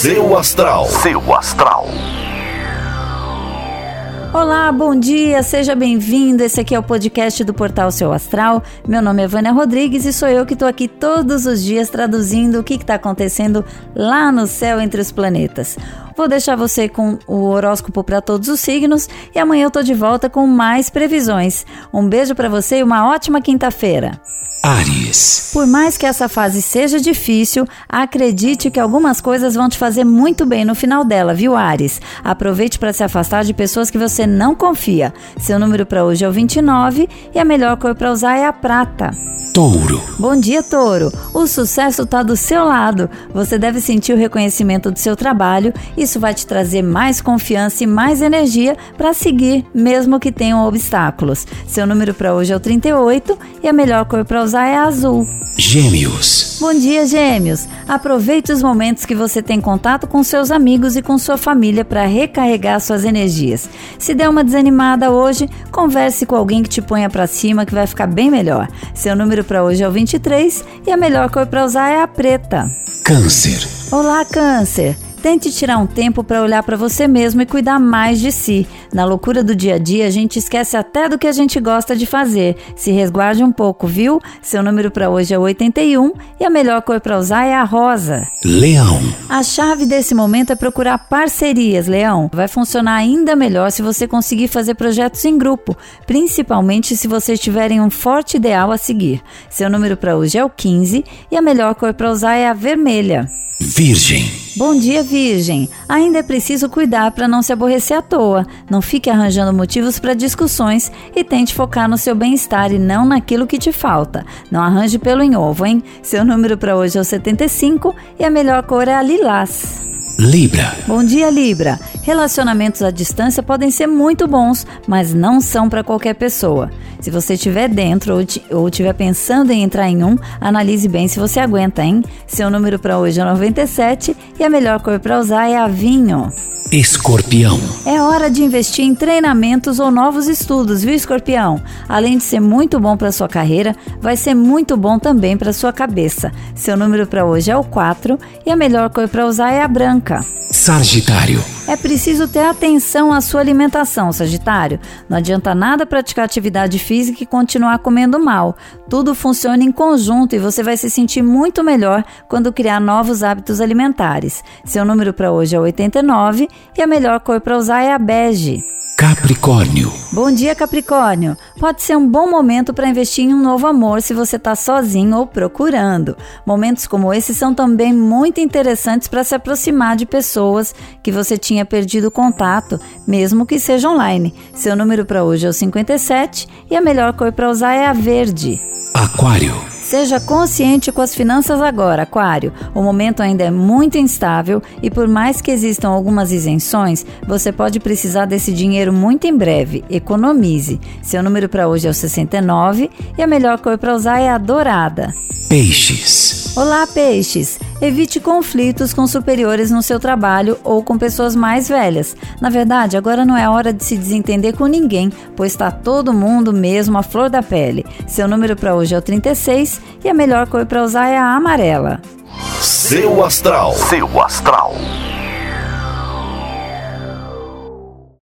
Seu astral. Seu astral. Olá, bom dia, seja bem-vindo. Esse aqui é o podcast do Portal Seu Astral. Meu nome é Vânia Rodrigues e sou eu que estou aqui todos os dias traduzindo o que está acontecendo lá no céu entre os planetas. Vou deixar você com o horóscopo para todos os signos e amanhã eu tô de volta com mais previsões. Um beijo para você e uma ótima quinta-feira. Ares. Por mais que essa fase seja difícil, acredite que algumas coisas vão te fazer muito bem no final dela, viu, Ares? Aproveite para se afastar de pessoas que você não confia. Seu número para hoje é o 29 e a melhor cor para usar é a prata. Touro. Bom dia, Touro. O sucesso está do seu lado. Você deve sentir o reconhecimento do seu trabalho. Isso vai te trazer mais confiança e mais energia para seguir, mesmo que tenham obstáculos. Seu número para hoje é o 38 e a melhor cor para usar é azul. Gêmeos. Bom dia, Gêmeos. Aproveite os momentos que você tem contato com seus amigos e com sua família para recarregar suas energias. Se der uma desanimada hoje, converse com alguém que te ponha para cima que vai ficar bem melhor. Seu número para hoje é o 23 e a melhor cor para usar é a preta. Câncer. Olá, Câncer. Tente tirar um tempo para olhar para você mesmo e cuidar mais de si. Na loucura do dia a dia, a gente esquece até do que a gente gosta de fazer. Se resguarde um pouco, viu? Seu número para hoje é 81 e a melhor cor para usar é a rosa. Leão. A chave desse momento é procurar parcerias, Leão. Vai funcionar ainda melhor se você conseguir fazer projetos em grupo, principalmente se vocês tiverem um forte ideal a seguir. Seu número para hoje é o 15 e a melhor cor para usar é a vermelha. Virgem. Bom dia, Virgem. Ainda é preciso cuidar para não se aborrecer à toa. Não fique arranjando motivos para discussões e tente focar no seu bem-estar e não naquilo que te falta. Não arranje pelo em ovo, hein? Seu número para hoje é o 75 e a melhor cor é a lilás. Libra. Bom dia, Libra. Relacionamentos à distância podem ser muito bons, mas não são para qualquer pessoa. Se você estiver dentro ou estiver pensando em entrar em um, analise bem se você aguenta, hein? Seu número para hoje é 97 e a melhor cor para usar é a vinho. Escorpião. É hora de investir em treinamentos ou novos estudos, viu, Escorpião? Além de ser muito bom para sua carreira, vai ser muito bom também para sua cabeça. Seu número para hoje é o 4 e a melhor cor para usar é a branca. Sagitário. É preciso ter atenção à sua alimentação, Sagitário. Não adianta nada praticar atividade física e continuar comendo mal. Tudo funciona em conjunto e você vai se sentir muito melhor quando criar novos hábitos alimentares. Seu número para hoje é 89 e a melhor cor para usar é a bege. Capricórnio. Bom dia, Capricórnio. Pode ser um bom momento para investir em um novo amor se você está sozinho ou procurando. Momentos como esse são também muito interessantes para se aproximar de pessoas que você tinha perdido contato, mesmo que seja online. Seu número para hoje é o 57 e a melhor cor para usar é a verde. Aquário. Seja consciente com as finanças agora, Aquário. O momento ainda é muito instável e, por mais que existam algumas isenções, você pode precisar desse dinheiro muito em breve. Economize. Seu número para hoje é o 69 e a melhor cor para usar é a dourada. Peixes. Olá, peixes! Evite conflitos com superiores no seu trabalho ou com pessoas mais velhas. Na verdade, agora não é hora de se desentender com ninguém, pois está todo mundo mesmo à flor da pele. Seu número para hoje é o 36 e a melhor cor para usar é a amarela. Seu astral. Seu astral.